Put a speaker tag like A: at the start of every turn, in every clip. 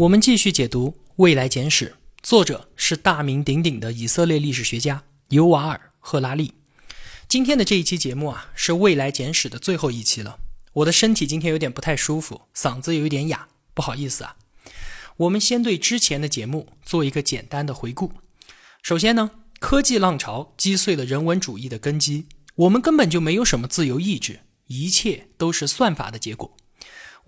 A: 我们继续解读《未来简史》，作者是大名鼎鼎的以色列历史学家尤瓦尔·赫拉利。今天的这一期节目啊，是《未来简史》的最后一期了。我的身体今天有点不太舒服，嗓子有一点哑，不好意思啊。我们先对之前的节目做一个简单的回顾。首先呢，科技浪潮击碎了人文主义的根基，我们根本就没有什么自由意志，一切都是算法的结果。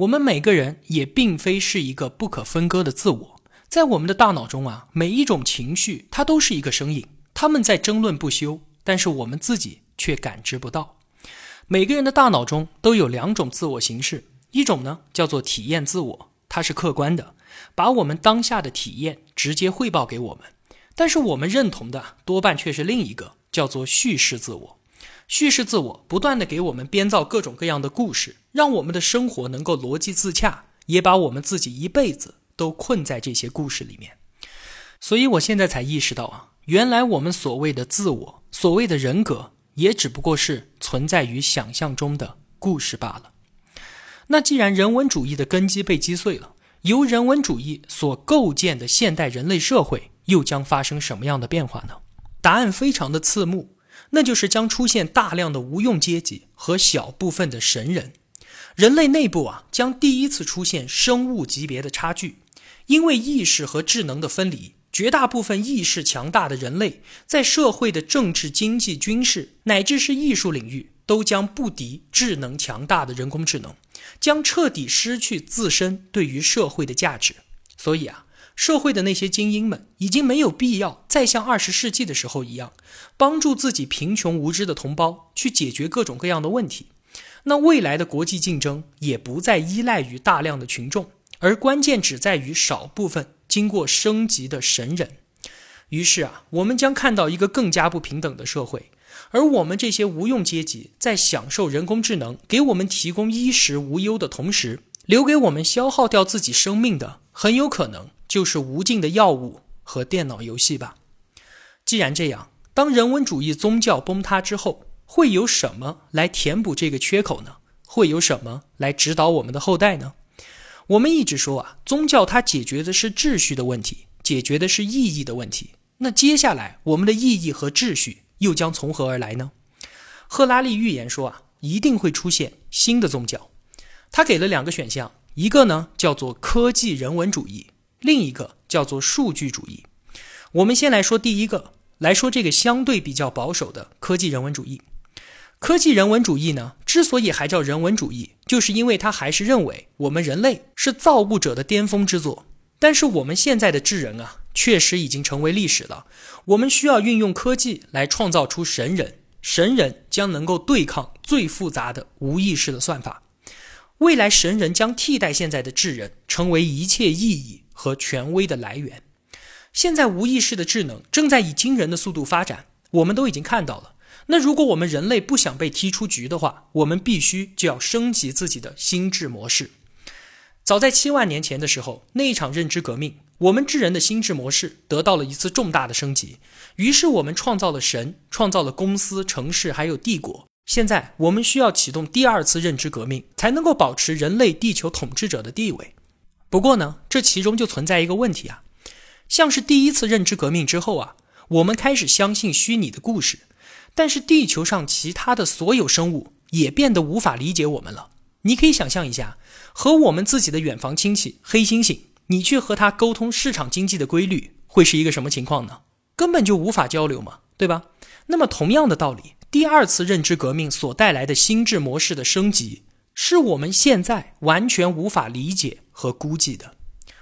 A: 我们每个人也并非是一个不可分割的自我，在我们的大脑中啊，每一种情绪它都是一个声音，他们在争论不休，但是我们自己却感知不到。每个人的大脑中都有两种自我形式，一种呢叫做体验自我，它是客观的，把我们当下的体验直接汇报给我们；但是我们认同的多半却是另一个，叫做叙事自我。叙事自我不断的给我们编造各种各样的故事，让我们的生活能够逻辑自洽，也把我们自己一辈子都困在这些故事里面。所以我现在才意识到啊，原来我们所谓的自我，所谓的人格。也只不过是存在于想象中的故事罢了。那既然人文主义的根基被击碎了，由人文主义所构建的现代人类社会又将发生什么样的变化呢？答案非常的刺目，那就是将出现大量的无用阶级和小部分的神人。人类内部啊，将第一次出现生物级别的差距，因为意识和智能的分离。绝大部分意识强大的人类，在社会的政治、经济、军事，乃至是艺术领域，都将不敌智能强大的人工智能，将彻底失去自身对于社会的价值。所以啊，社会的那些精英们，已经没有必要再像二十世纪的时候一样，帮助自己贫穷无知的同胞去解决各种各样的问题。那未来的国际竞争，也不再依赖于大量的群众，而关键只在于少部分。经过升级的神人，于是啊，我们将看到一个更加不平等的社会。而我们这些无用阶级，在享受人工智能给我们提供衣食无忧的同时，留给我们消耗掉自己生命的，很有可能就是无尽的药物和电脑游戏吧。既然这样，当人文主义宗教崩塌之后，会有什么来填补这个缺口呢？会有什么来指导我们的后代呢？我们一直说啊，宗教它解决的是秩序的问题，解决的是意义的问题。那接下来我们的意义和秩序又将从何而来呢？赫拉利预言说啊，一定会出现新的宗教。他给了两个选项，一个呢叫做科技人文主义，另一个叫做数据主义。我们先来说第一个，来说这个相对比较保守的科技人文主义。科技人文主义呢，之所以还叫人文主义，就是因为它还是认为我们人类是造物者的巅峰之作。但是我们现在的智人啊，确实已经成为历史了。我们需要运用科技来创造出神人，神人将能够对抗最复杂的无意识的算法。未来神人将替代现在的智人，成为一切意义和权威的来源。现在无意识的智能正在以惊人的速度发展，我们都已经看到了。那如果我们人类不想被踢出局的话，我们必须就要升级自己的心智模式。早在七万年前的时候，那一场认知革命，我们智人的心智模式得到了一次重大的升级。于是我们创造了神，创造了公司、城市，还有帝国。现在我们需要启动第二次认知革命，才能够保持人类地球统治者的地位。不过呢，这其中就存在一个问题啊，像是第一次认知革命之后啊，我们开始相信虚拟的故事。但是地球上其他的所有生物也变得无法理解我们了。你可以想象一下，和我们自己的远房亲戚黑猩猩，你去和他沟通市场经济的规律，会是一个什么情况呢？根本就无法交流嘛，对吧？那么同样的道理，第二次认知革命所带来的心智模式的升级，是我们现在完全无法理解和估计的。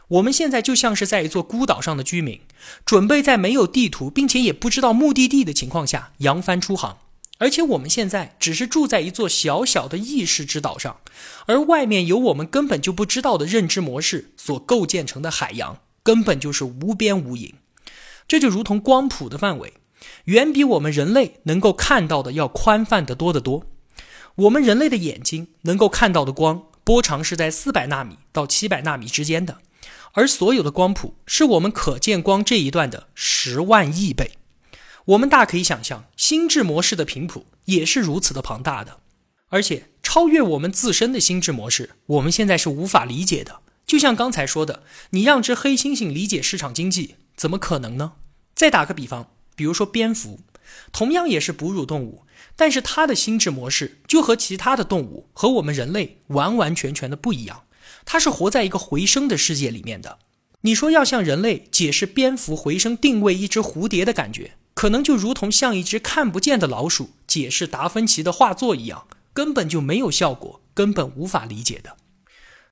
A: 我们现在就像是在一座孤岛上的居民，准备在没有地图并且也不知道目的地的情况下扬帆出航。而且我们现在只是住在一座小小的意识之岛上，而外面有我们根本就不知道的认知模式所构建成的海洋，根本就是无边无垠。这就如同光谱的范围，远比我们人类能够看到的要宽泛得多得多。我们人类的眼睛能够看到的光波长是在四百纳米到七百纳米之间的，而所有的光谱是我们可见光这一段的十万亿倍。我们大可以想象，心智模式的频谱也是如此的庞大的，而且超越我们自身的心智模式，我们现在是无法理解的。就像刚才说的，你让只黑猩猩理解市场经济，怎么可能呢？再打个比方，比如说蝙蝠，同样也是哺乳动物，但是它的心智模式就和其他的动物和我们人类完完全全的不一样。它是活在一个回声的世界里面的。你说要向人类解释蝙蝠回声定位一只蝴蝶的感觉，可能就如同向一只看不见的老鼠解释达芬奇的画作一样，根本就没有效果，根本无法理解的。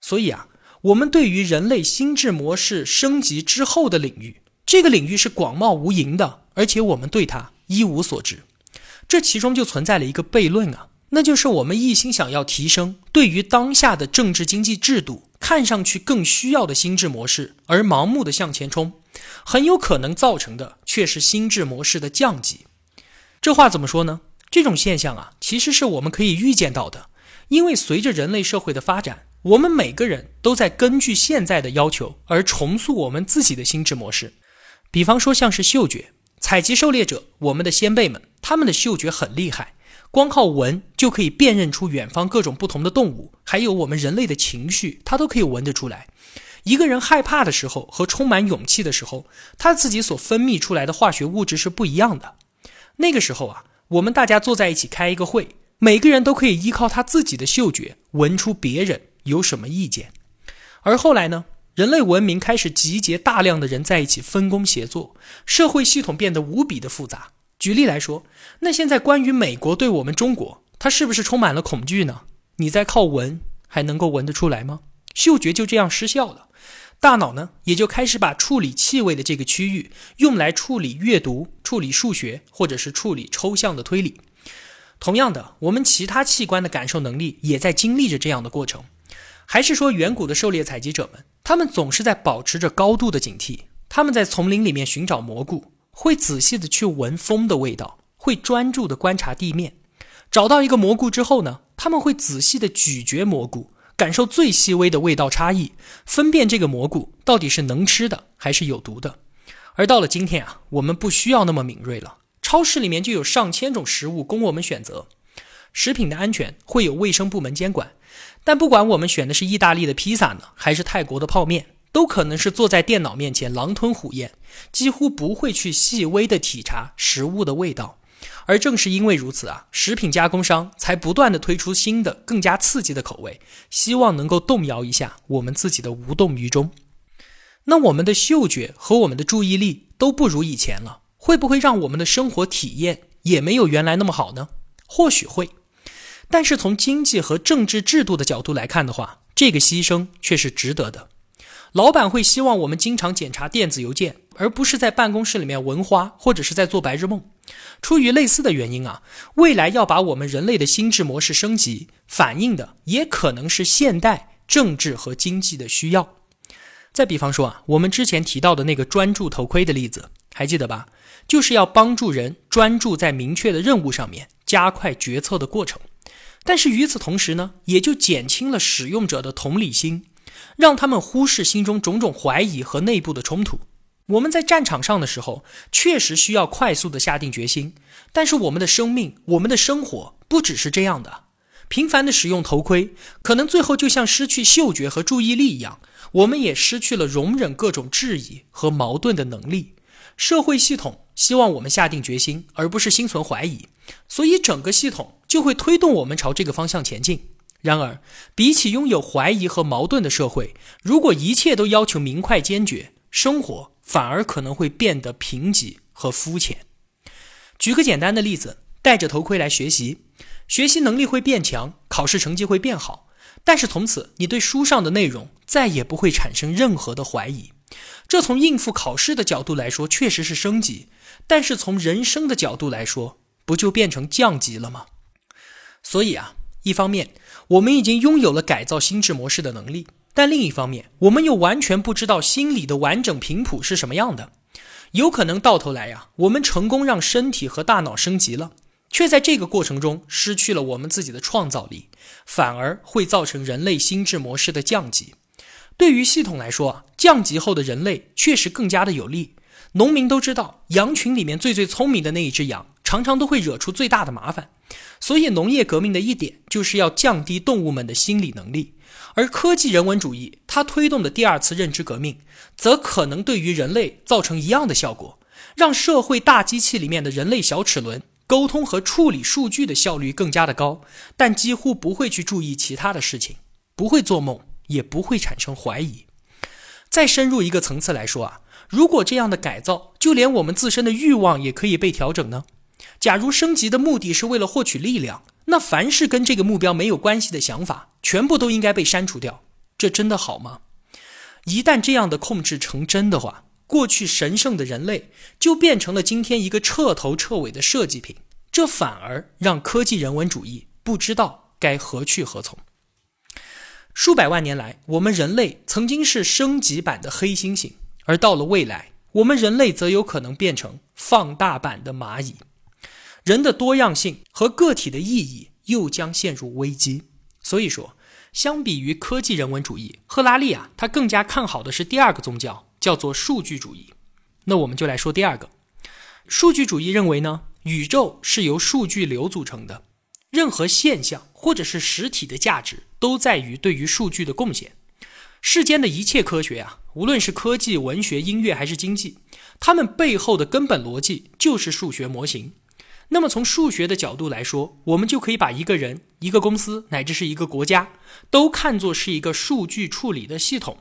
A: 所以啊。我们对于人类心智模式升级之后的领域，这个领域是广袤无垠的，而且我们对它一无所知。这其中就存在了一个悖论啊，那就是我们一心想要提升对于当下的政治经济制度看上去更需要的心智模式，而盲目的向前冲，很有可能造成的却是心智模式的降级。这话怎么说呢？这种现象啊，其实是我们可以预见到的，因为随着人类社会的发展。我们每个人都在根据现在的要求而重塑我们自己的心智模式。比方说，像是嗅觉，采集狩猎者，我们的先辈们，他们的嗅觉很厉害，光靠闻就可以辨认出远方各种不同的动物，还有我们人类的情绪，他都可以闻得出来。一个人害怕的时候和充满勇气的时候，他自己所分泌出来的化学物质是不一样的。那个时候啊，我们大家坐在一起开一个会，每个人都可以依靠他自己的嗅觉闻出别人。有什么意见？而后来呢？人类文明开始集结大量的人在一起分工协作，社会系统变得无比的复杂。举例来说，那现在关于美国对我们中国，它是不是充满了恐惧呢？你在靠闻还能够闻得出来吗？嗅觉就这样失效了，大脑呢也就开始把处理气味的这个区域用来处理阅读、处理数学或者是处理抽象的推理。同样的，我们其他器官的感受能力也在经历着这样的过程。还是说，远古的狩猎采集者们，他们总是在保持着高度的警惕。他们在丛林里面寻找蘑菇，会仔细的去闻风的味道，会专注的观察地面。找到一个蘑菇之后呢，他们会仔细的咀嚼蘑菇，感受最细微的味道差异，分辨这个蘑菇到底是能吃的还是有毒的。而到了今天啊，我们不需要那么敏锐了。超市里面就有上千种食物供我们选择，食品的安全会有卫生部门监管。但不管我们选的是意大利的披萨呢，还是泰国的泡面，都可能是坐在电脑面前狼吞虎咽，几乎不会去细微的体察食物的味道。而正是因为如此啊，食品加工商才不断的推出新的、更加刺激的口味，希望能够动摇一下我们自己的无动于衷。那我们的嗅觉和我们的注意力都不如以前了，会不会让我们的生活体验也没有原来那么好呢？或许会。但是从经济和政治制度的角度来看的话，这个牺牲却是值得的。老板会希望我们经常检查电子邮件，而不是在办公室里面闻花或者是在做白日梦。出于类似的原因啊，未来要把我们人类的心智模式升级，反映的也可能是现代政治和经济的需要。再比方说啊，我们之前提到的那个专注头盔的例子，还记得吧？就是要帮助人专注在明确的任务上面，加快决策的过程。但是与此同时呢，也就减轻了使用者的同理心，让他们忽视心中种种怀疑和内部的冲突。我们在战场上的时候，确实需要快速的下定决心。但是我们的生命、我们的生活不只是这样的。频繁的使用头盔，可能最后就像失去嗅觉和注意力一样，我们也失去了容忍各种质疑和矛盾的能力。社会系统希望我们下定决心，而不是心存怀疑，所以整个系统。就会推动我们朝这个方向前进。然而，比起拥有怀疑和矛盾的社会，如果一切都要求明快坚决，生活反而可能会变得贫瘠和肤浅。举个简单的例子，戴着头盔来学习，学习能力会变强，考试成绩会变好。但是从此，你对书上的内容再也不会产生任何的怀疑。这从应付考试的角度来说，确实是升级；但是从人生的角度来说，不就变成降级了吗？所以啊，一方面我们已经拥有了改造心智模式的能力，但另一方面，我们又完全不知道心理的完整频谱是什么样的。有可能到头来呀，我们成功让身体和大脑升级了，却在这个过程中失去了我们自己的创造力，反而会造成人类心智模式的降级。对于系统来说，降级后的人类确实更加的有利。农民都知道，羊群里面最最聪明的那一只羊，常常都会惹出最大的麻烦。所以，农业革命的一点就是要降低动物们的心理能力。而科技人文主义，它推动的第二次认知革命，则可能对于人类造成一样的效果，让社会大机器里面的人类小齿轮沟通和处理数据的效率更加的高，但几乎不会去注意其他的事情，不会做梦，也不会产生怀疑。再深入一个层次来说啊，如果这样的改造，就连我们自身的欲望也可以被调整呢？假如升级的目的是为了获取力量。那凡是跟这个目标没有关系的想法，全部都应该被删除掉。这真的好吗？一旦这样的控制成真的话，过去神圣的人类就变成了今天一个彻头彻尾的设计品。这反而让科技人文主义不知道该何去何从。数百万年来，我们人类曾经是升级版的黑猩猩，而到了未来，我们人类则有可能变成放大版的蚂蚁。人的多样性和个体的意义又将陷入危机。所以说，相比于科技人文主义，赫拉利啊，他更加看好的是第二个宗教，叫做数据主义。那我们就来说第二个，数据主义认为呢，宇宙是由数据流组成的，任何现象或者是实体的价值都在于对于数据的贡献。世间的一切科学啊，无论是科技、文学、音乐还是经济，它们背后的根本逻辑就是数学模型。那么从数学的角度来说，我们就可以把一个人、一个公司乃至是一个国家，都看作是一个数据处理的系统，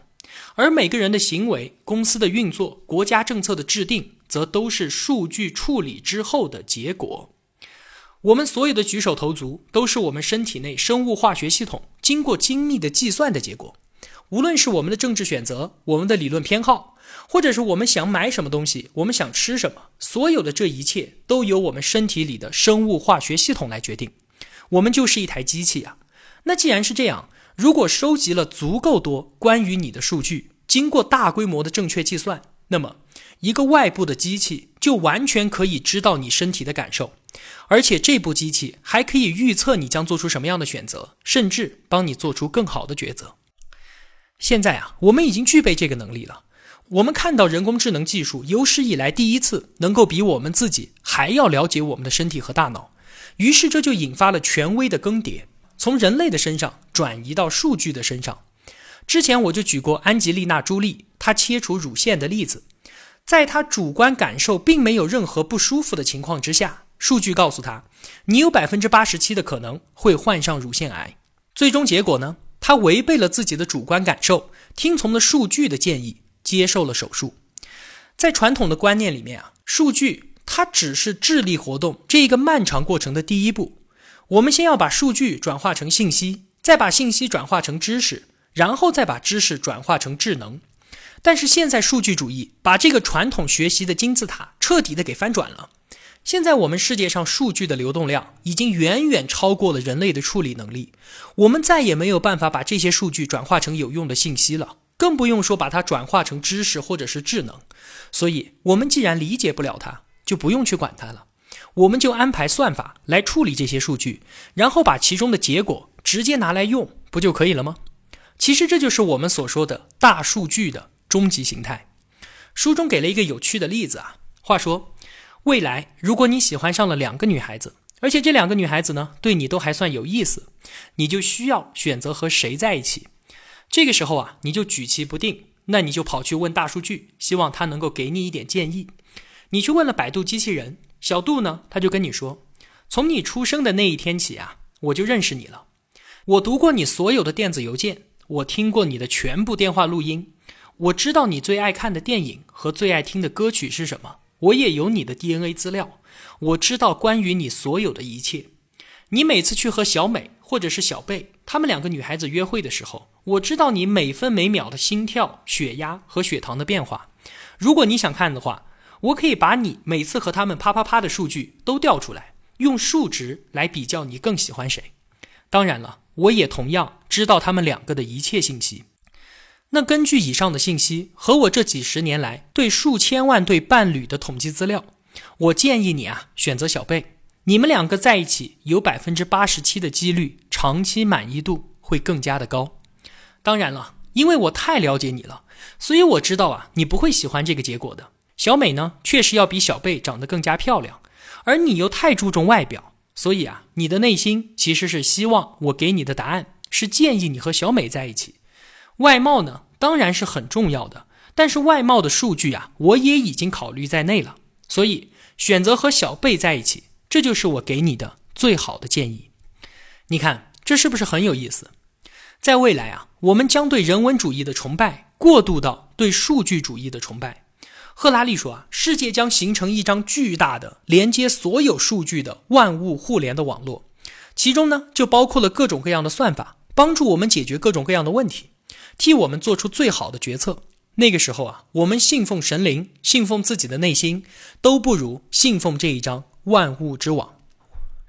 A: 而每个人的行为、公司的运作、国家政策的制定，则都是数据处理之后的结果。我们所有的举手投足，都是我们身体内生物化学系统经过精密的计算的结果。无论是我们的政治选择，我们的理论偏好。或者是我们想买什么东西，我们想吃什么，所有的这一切都由我们身体里的生物化学系统来决定。我们就是一台机器啊。那既然是这样，如果收集了足够多关于你的数据，经过大规模的正确计算，那么一个外部的机器就完全可以知道你身体的感受，而且这部机器还可以预测你将做出什么样的选择，甚至帮你做出更好的抉择。现在啊，我们已经具备这个能力了。我们看到人工智能技术有史以来第一次能够比我们自己还要了解我们的身体和大脑，于是这就引发了权威的更迭，从人类的身上转移到数据的身上。之前我就举过安吉丽娜·朱莉她切除乳腺的例子，在她主观感受并没有任何不舒服的情况之下，数据告诉她，你有百分之八十七的可能会患上乳腺癌。最终结果呢？她违背了自己的主观感受，听从了数据的建议。接受了手术，在传统的观念里面啊，数据它只是智力活动这一个漫长过程的第一步。我们先要把数据转化成信息，再把信息转化成知识，然后再把知识转化成智能。但是现在数据主义把这个传统学习的金字塔彻底的给翻转了。现在我们世界上数据的流动量已经远远超过了人类的处理能力，我们再也没有办法把这些数据转化成有用的信息了。更不用说把它转化成知识或者是智能，所以，我们既然理解不了它，就不用去管它了。我们就安排算法来处理这些数据，然后把其中的结果直接拿来用，不就可以了吗？其实这就是我们所说的大数据的终极形态。书中给了一个有趣的例子啊，话说，未来如果你喜欢上了两个女孩子，而且这两个女孩子呢对你都还算有意思，你就需要选择和谁在一起。这个时候啊，你就举棋不定，那你就跑去问大数据，希望它能够给你一点建议。你去问了百度机器人小度呢，他就跟你说，从你出生的那一天起啊，我就认识你了。我读过你所有的电子邮件，我听过你的全部电话录音，我知道你最爱看的电影和最爱听的歌曲是什么，我也有你的 DNA 资料，我知道关于你所有的一切。你每次去和小美或者是小贝他们两个女孩子约会的时候。我知道你每分每秒的心跳、血压和血糖的变化。如果你想看的话，我可以把你每次和他们啪啪啪的数据都调出来，用数值来比较你更喜欢谁。当然了，我也同样知道他们两个的一切信息。那根据以上的信息和我这几十年来对数千万对伴侣的统计资料，我建议你啊选择小贝，你们两个在一起有百分之八十七的几率长期满意度会更加的高。当然了，因为我太了解你了，所以我知道啊你不会喜欢这个结果的。小美呢确实要比小贝长得更加漂亮，而你又太注重外表，所以啊你的内心其实是希望我给你的答案是建议你和小美在一起。外貌呢，当然是很重要的，但是外貌的数据啊，我也已经考虑在内了。所以选择和小贝在一起，这就是我给你的最好的建议。你看，这是不是很有意思？在未来啊，我们将对人文主义的崇拜过渡到对数据主义的崇拜。赫拉利说啊，世界将形成一张巨大的连接所有数据的万物互联的网络，其中呢，就包括了各种各样的算法，帮助我们解决各种各样的问题。替我们做出最好的决策。那个时候啊，我们信奉神灵，信奉自己的内心，都不如信奉这一张万物之网。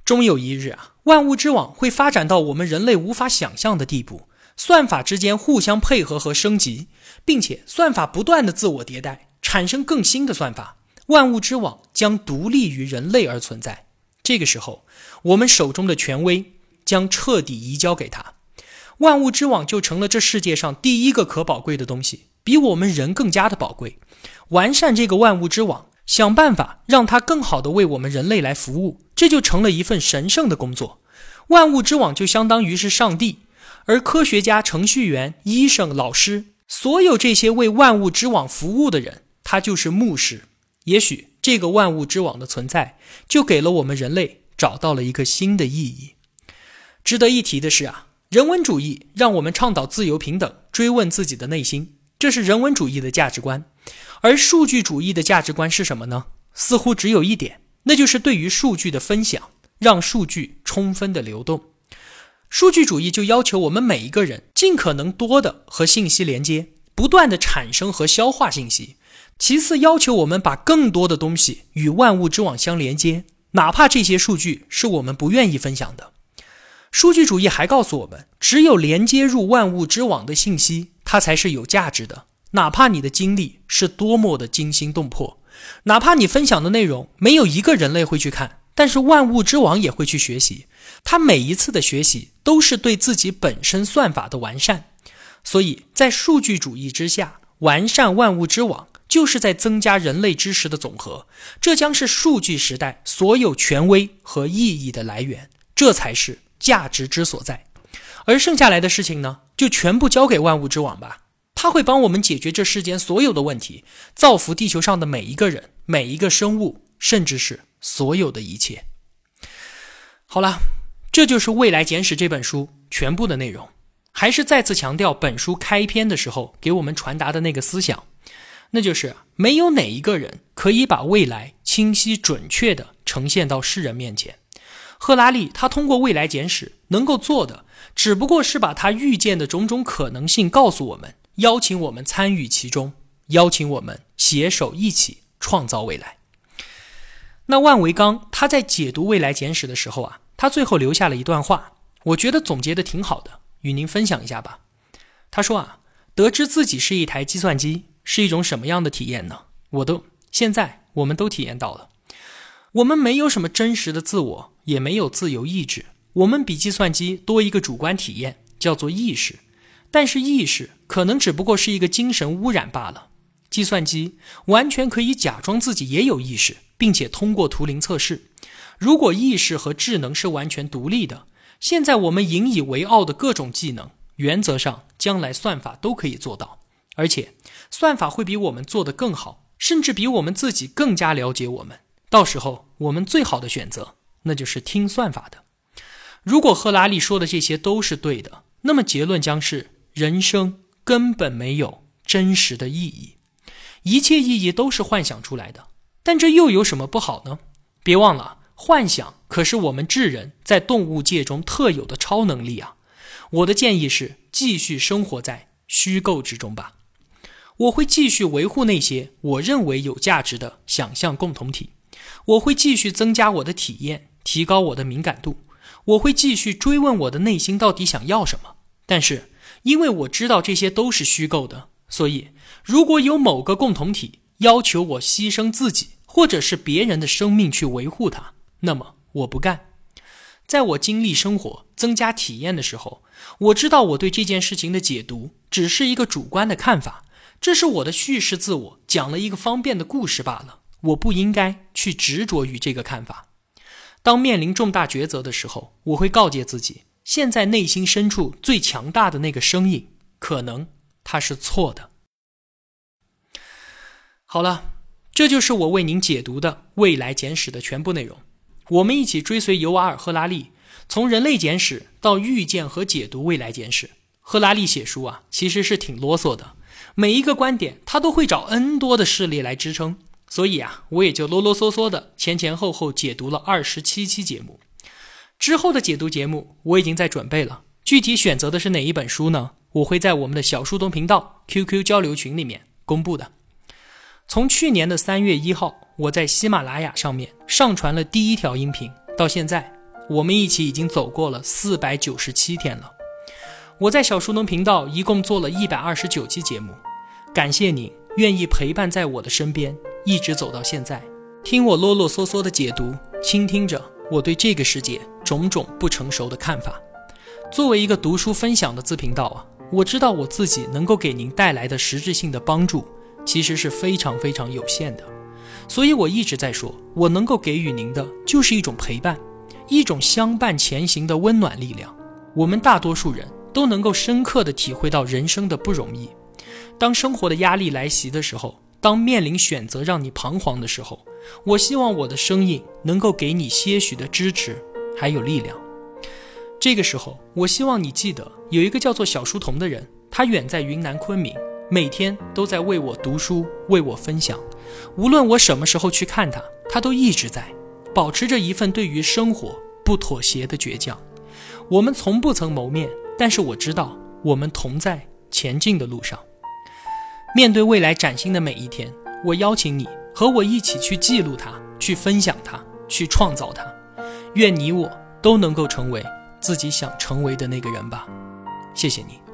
A: 终有一日啊，万物之网会发展到我们人类无法想象的地步，算法之间互相配合和升级，并且算法不断的自我迭代，产生更新的算法。万物之网将独立于人类而存在。这个时候，我们手中的权威将彻底移交给他。万物之网就成了这世界上第一个可宝贵的东西，比我们人更加的宝贵。完善这个万物之网，想办法让它更好的为我们人类来服务，这就成了一份神圣的工作。万物之网就相当于是上帝，而科学家、程序员、医生、老师，所有这些为万物之网服务的人，他就是牧师。也许这个万物之网的存在，就给了我们人类找到了一个新的意义。值得一提的是啊。人文主义让我们倡导自由平等，追问自己的内心，这是人文主义的价值观。而数据主义的价值观是什么呢？似乎只有一点，那就是对于数据的分享，让数据充分的流动。数据主义就要求我们每一个人尽可能多的和信息连接，不断的产生和消化信息。其次，要求我们把更多的东西与万物之网相连接，哪怕这些数据是我们不愿意分享的。数据主义还告诉我们，只有连接入万物之网的信息，它才是有价值的。哪怕你的经历是多么的惊心动魄，哪怕你分享的内容没有一个人类会去看，但是万物之网也会去学习。它每一次的学习都是对自己本身算法的完善。所以在数据主义之下，完善万物之网就是在增加人类知识的总和。这将是数据时代所有权威和意义的来源。这才是。价值之所在，而剩下来的事情呢，就全部交给万物之网吧。它会帮我们解决这世间所有的问题，造福地球上的每一个人、每一个生物，甚至是所有的一切。好了，这就是《未来简史》这本书全部的内容。还是再次强调本书开篇的时候给我们传达的那个思想，那就是没有哪一个人可以把未来清晰准确地呈现到世人面前。赫拉利他通过《未来简史》能够做的，只不过是把他预见的种种可能性告诉我们，邀请我们参与其中，邀请我们携手一起创造未来。那万维刚他在解读《未来简史》的时候啊，他最后留下了一段话，我觉得总结的挺好的，与您分享一下吧。他说啊，得知自己是一台计算机是一种什么样的体验呢？我都现在我们都体验到了。我们没有什么真实的自我，也没有自由意志。我们比计算机多一个主观体验，叫做意识。但是意识可能只不过是一个精神污染罢了。计算机完全可以假装自己也有意识，并且通过图灵测试。如果意识和智能是完全独立的，现在我们引以为傲的各种技能，原则上将来算法都可以做到，而且算法会比我们做得更好，甚至比我们自己更加了解我们。到时候，我们最好的选择，那就是听算法的。如果赫拉利说的这些都是对的，那么结论将是：人生根本没有真实的意义，一切意义都是幻想出来的。但这又有什么不好呢？别忘了，幻想可是我们智人在动物界中特有的超能力啊！我的建议是，继续生活在虚构之中吧。我会继续维护那些我认为有价值的想象共同体。我会继续增加我的体验，提高我的敏感度。我会继续追问我的内心到底想要什么。但是，因为我知道这些都是虚构的。所以，如果有某个共同体要求我牺牲自己或者是别人的生命去维护它，那么我不干。在我经历生活、增加体验的时候，我知道我对这件事情的解读只是一个主观的看法，这是我的叙事自我讲了一个方便的故事罢了。我不应该去执着于这个看法。当面临重大抉择的时候，我会告诫自己：现在内心深处最强大的那个声音，可能它是错的。好了，这就是我为您解读的《未来简史》的全部内容。我们一起追随尤瓦尔·赫拉利，从人类简史到预见和解读未来简史。赫拉利写书啊，其实是挺啰嗦的，每一个观点他都会找 N 多的事例来支撑，所以啊，我也就啰啰嗦嗦的前前后后解读了二十七期节目。之后的解读节目我已经在准备了，具体选择的是哪一本书呢？我会在我们的小书童频道 QQ 交流群里面公布的。从去年的三月一号，我在喜马拉雅上面上传了第一条音频，到现在，我们一起已经走过了四百九十七天了。我在小书童频道一共做了一百二十九期节目，感谢你愿意陪伴在我的身边，一直走到现在，听我啰啰嗦嗦的解读，倾听着我对这个世界种种不成熟的看法。作为一个读书分享的自频道啊，我知道我自己能够给您带来的实质性的帮助。其实是非常非常有限的，所以我一直在说，我能够给予您的就是一种陪伴，一种相伴前行的温暖力量。我们大多数人都能够深刻的体会到人生的不容易。当生活的压力来袭的时候，当面临选择让你彷徨的时候，我希望我的声音能够给你些许的支持，还有力量。这个时候，我希望你记得，有一个叫做小书童的人，他远在云南昆明。每天都在为我读书，为我分享。无论我什么时候去看他，他都一直在保持着一份对于生活不妥协的倔强。我们从不曾谋面，但是我知道我们同在前进的路上。面对未来崭新的每一天，我邀请你和我一起去记录它，去分享它，去创造它。愿你我都能够成为自己想成为的那个人吧。谢谢你。